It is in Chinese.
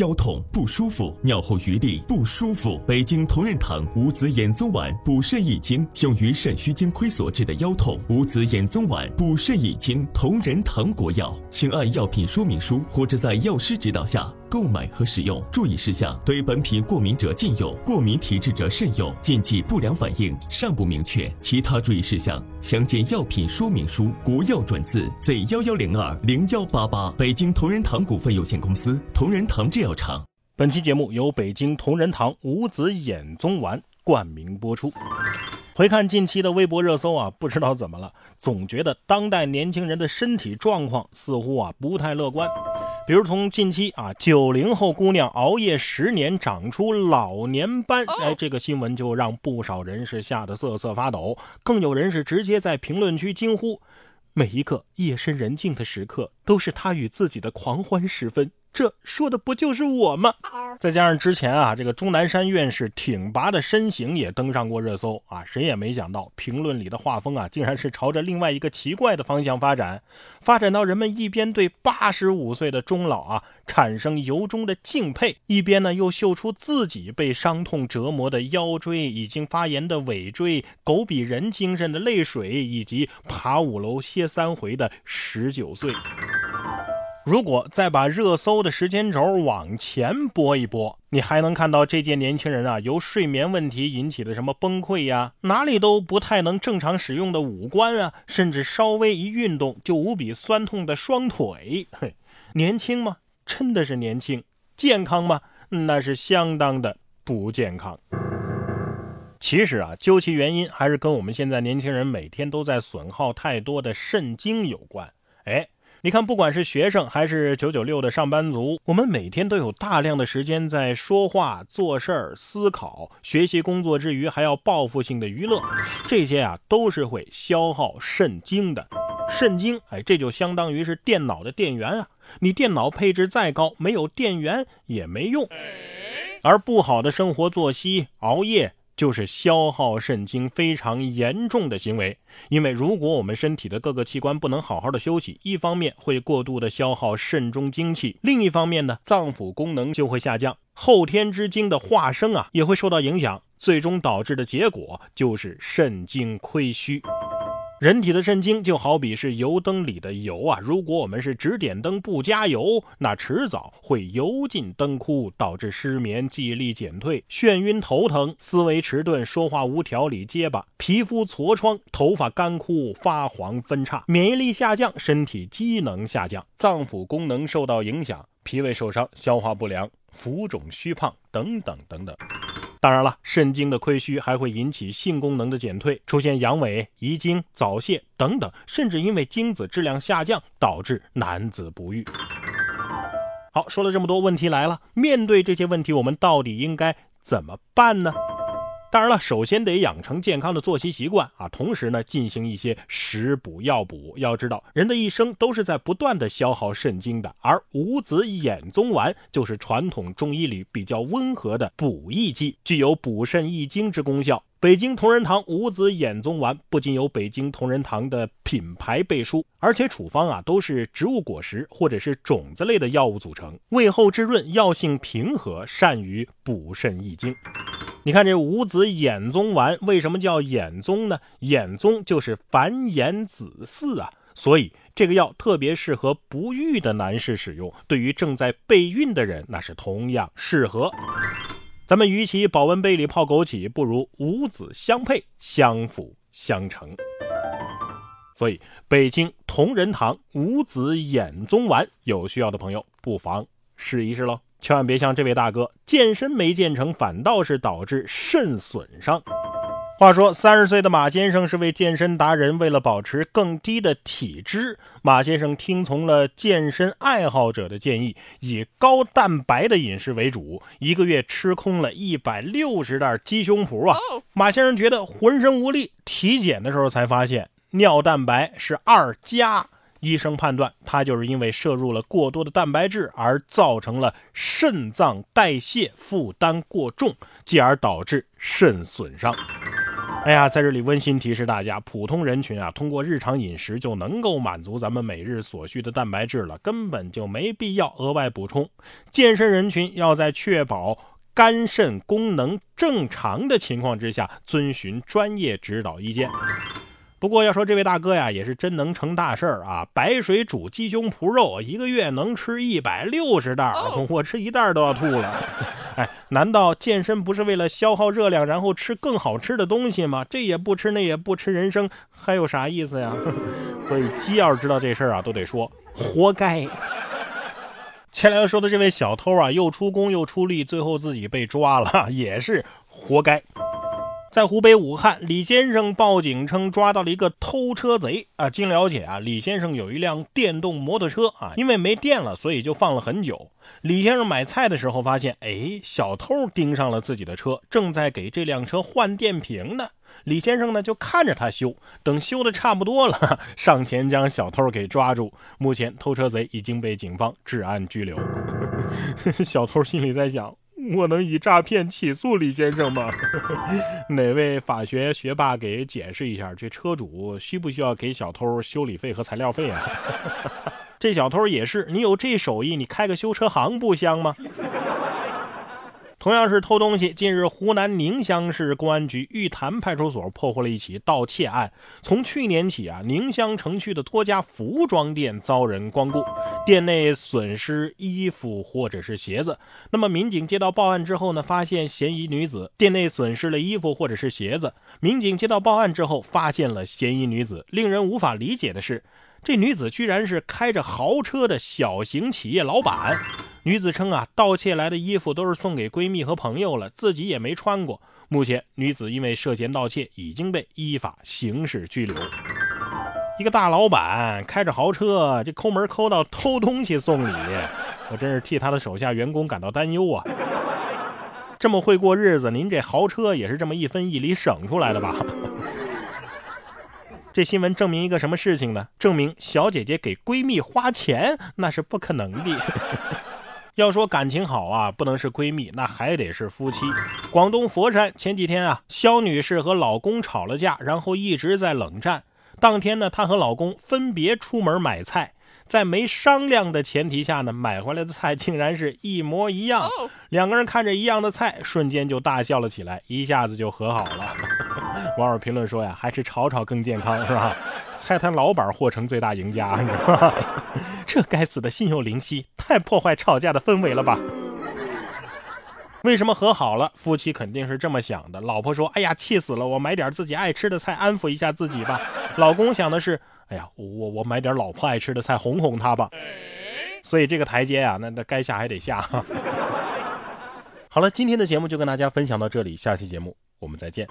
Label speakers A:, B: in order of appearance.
A: 腰痛不舒服，尿后余沥不舒服。北京同仁堂五子衍宗丸补肾益精，用于肾虚精亏所致的腰痛。五子衍宗丸补肾益精，同仁堂国药，请按药品说明书或者在药师指导下购买和使用。注意事项：对本品过敏者禁用，过敏体质者慎用。禁忌不良反应尚不明确。其他注意事项详见药品说明书。国药准字 Z 幺幺零二零幺八八。北京同仁堂股份有限公司。同仁堂制药厂。
B: 本期节目由北京同仁堂五子衍宗丸冠名播出。回看近期的微博热搜啊，不知道怎么了，总觉得当代年轻人的身体状况似乎啊不太乐观。比如从近期啊，九零后姑娘熬夜十年长出老年斑，哎，这个新闻就让不少人是吓得瑟瑟发抖，更有人是直接在评论区惊呼：每一个夜深人静的时刻，都是他与自己的狂欢时分。这说的不就是我吗？再加上之前啊，这个钟南山院士挺拔的身形也登上过热搜啊，谁也没想到评论里的画风啊，竟然是朝着另外一个奇怪的方向发展，发展到人们一边对八十五岁的钟老啊产生由衷的敬佩，一边呢又秀出自己被伤痛折磨的腰椎、已经发炎的尾椎、狗比人精神的泪水，以及爬五楼歇三回的十九岁。如果再把热搜的时间轴往前拨一拨，你还能看到这届年轻人啊，由睡眠问题引起的什么崩溃呀，哪里都不太能正常使用的五官啊，甚至稍微一运动就无比酸痛的双腿。嘿，年轻吗？真的是年轻。健康吗？那是相当的不健康。其实啊，究其原因，还是跟我们现在年轻人每天都在损耗太多的肾精有关。哎。你看，不管是学生还是九九六的上班族，我们每天都有大量的时间在说话、做事儿、思考、学习、工作之余，还要报复性的娱乐，这些啊都是会消耗肾精的。肾精，哎，这就相当于是电脑的电源啊！你电脑配置再高，没有电源也没用。而不好的生活作息、熬夜。就是消耗肾精非常严重的行为，因为如果我们身体的各个器官不能好好的休息，一方面会过度的消耗肾中精气，另一方面呢，脏腑功能就会下降，后天之精的化生啊也会受到影响，最终导致的结果就是肾精亏虚。人体的肾精就好比是油灯里的油啊，如果我们是只点灯不加油，那迟早会油尽灯枯，导致失眠、记忆力减退、眩晕、头疼、思维迟钝、说话无条理、结巴、皮肤痤疮、头发干枯、发黄分叉、免疫力下降、身体机能下降、脏腑功能受到影响、脾胃受伤、消化不良、浮肿虚胖等等等等。当然了，肾精的亏虚还会引起性功能的减退，出现阳痿、遗精、早泄等等，甚至因为精子质量下降导致男子不育。好，说了这么多，问题来了，面对这些问题，我们到底应该怎么办呢？当然了，首先得养成健康的作息习惯啊，同时呢，进行一些食补药补。要知道，人的一生都是在不断的消耗肾精的，而五子衍宗丸就是传统中医里比较温和的补益剂，具有补肾益精之功效。北京同仁堂五子衍宗丸不仅有北京同仁堂的品牌背书，而且处方啊都是植物果实或者是种子类的药物组成，味厚滋润，药性平和，善于补肾益精。你看这五子衍宗丸为什么叫衍宗呢？衍宗就是繁衍子嗣啊，所以这个药特别适合不育的男士使用。对于正在备孕的人，那是同样适合。咱们与其保温杯里泡枸杞，不如五子相配，相辅相成。所以，北京同仁堂五子衍宗丸，有需要的朋友不妨试一试喽。千万别像这位大哥，健身没健成，反倒是导致肾损伤。话说，三十岁的马先生是位健身达人，为了保持更低的体脂，马先生听从了健身爱好者的建议，以高蛋白的饮食为主，一个月吃空了一百六十袋鸡胸脯啊！马先生觉得浑身无力，体检的时候才发现尿蛋白是二加。医生判断，他就是因为摄入了过多的蛋白质，而造成了肾脏代谢负担过重，继而导致肾损伤。哎呀，在这里温馨提示大家，普通人群啊，通过日常饮食就能够满足咱们每日所需的蛋白质了，根本就没必要额外补充。健身人群要在确保肝肾功能正常的情况之下，遵循专业指导意见。不过要说这位大哥呀，也是真能成大事儿啊！白水煮鸡胸脯肉，一个月能吃一百六十袋儿，我吃一袋都要吐了。哎，难道健身不是为了消耗热量，然后吃更好吃的东西吗？这也不吃，那也不吃，人生还有啥意思呀？所以鸡要是知道这事儿啊，都得说活该。前两天说的这位小偷啊，又出工又出力，最后自己被抓了，也是活该。在湖北武汉，李先生报警称抓到了一个偷车贼啊！经了解啊，李先生有一辆电动摩托车啊，因为没电了，所以就放了很久。李先生买菜的时候发现，哎，小偷盯上了自己的车，正在给这辆车换电瓶呢。李先生呢就看着他修，等修的差不多了，上前将小偷给抓住。目前偷车贼已经被警方治安拘留。小偷心里在想。我能以诈骗起诉李先生吗？哪位法学学霸给解释一下，这车主需不需要给小偷修理费和材料费啊？这小偷也是，你有这手艺，你开个修车行不香吗？同样是偷东西，近日湖南宁乡市公安局玉潭派出所破获了一起盗窃案。从去年起啊，宁乡城区的多家服装店遭人光顾，店内损失衣服或者是鞋子。那么民警接到报案之后呢，发现嫌疑女子店内损失了衣服或者是鞋子。民警接到报案之后，发现了嫌疑女子。令人无法理解的是，这女子居然是开着豪车的小型企业老板。女子称啊，盗窃来的衣服都是送给闺蜜和朋友了，自己也没穿过。目前，女子因为涉嫌盗窃，已经被依法刑事拘留。一个大老板开着豪车，这抠门抠到偷东西送礼，我真是替他的手下员工感到担忧啊！这么会过日子，您这豪车也是这么一分一厘省出来的吧？这新闻证明一个什么事情呢？证明小姐姐给闺蜜花钱那是不可能的。要说感情好啊，不能是闺蜜，那还得是夫妻。广东佛山前几天啊，肖女士和老公吵了架，然后一直在冷战。当天呢，她和老公分别出门买菜，在没商量的前提下呢，买回来的菜竟然是一模一样。两个人看着一样的菜，瞬间就大笑了起来，一下子就和好了。网友评论说呀，还是吵吵更健康，是吧？菜摊老板或成最大赢家，你知道吗？这该死的心有灵犀，太破坏吵架的氛围了吧？为什么和好了？夫妻肯定是这么想的。老婆说：“哎呀，气死了，我买点自己爱吃的菜安抚一下自己吧。”老公想的是：“哎呀，我我买点老婆爱吃的菜哄哄她吧。”所以这个台阶啊，那那该下还得下。好了，今天的节目就跟大家分享到这里，下期节目我们再见。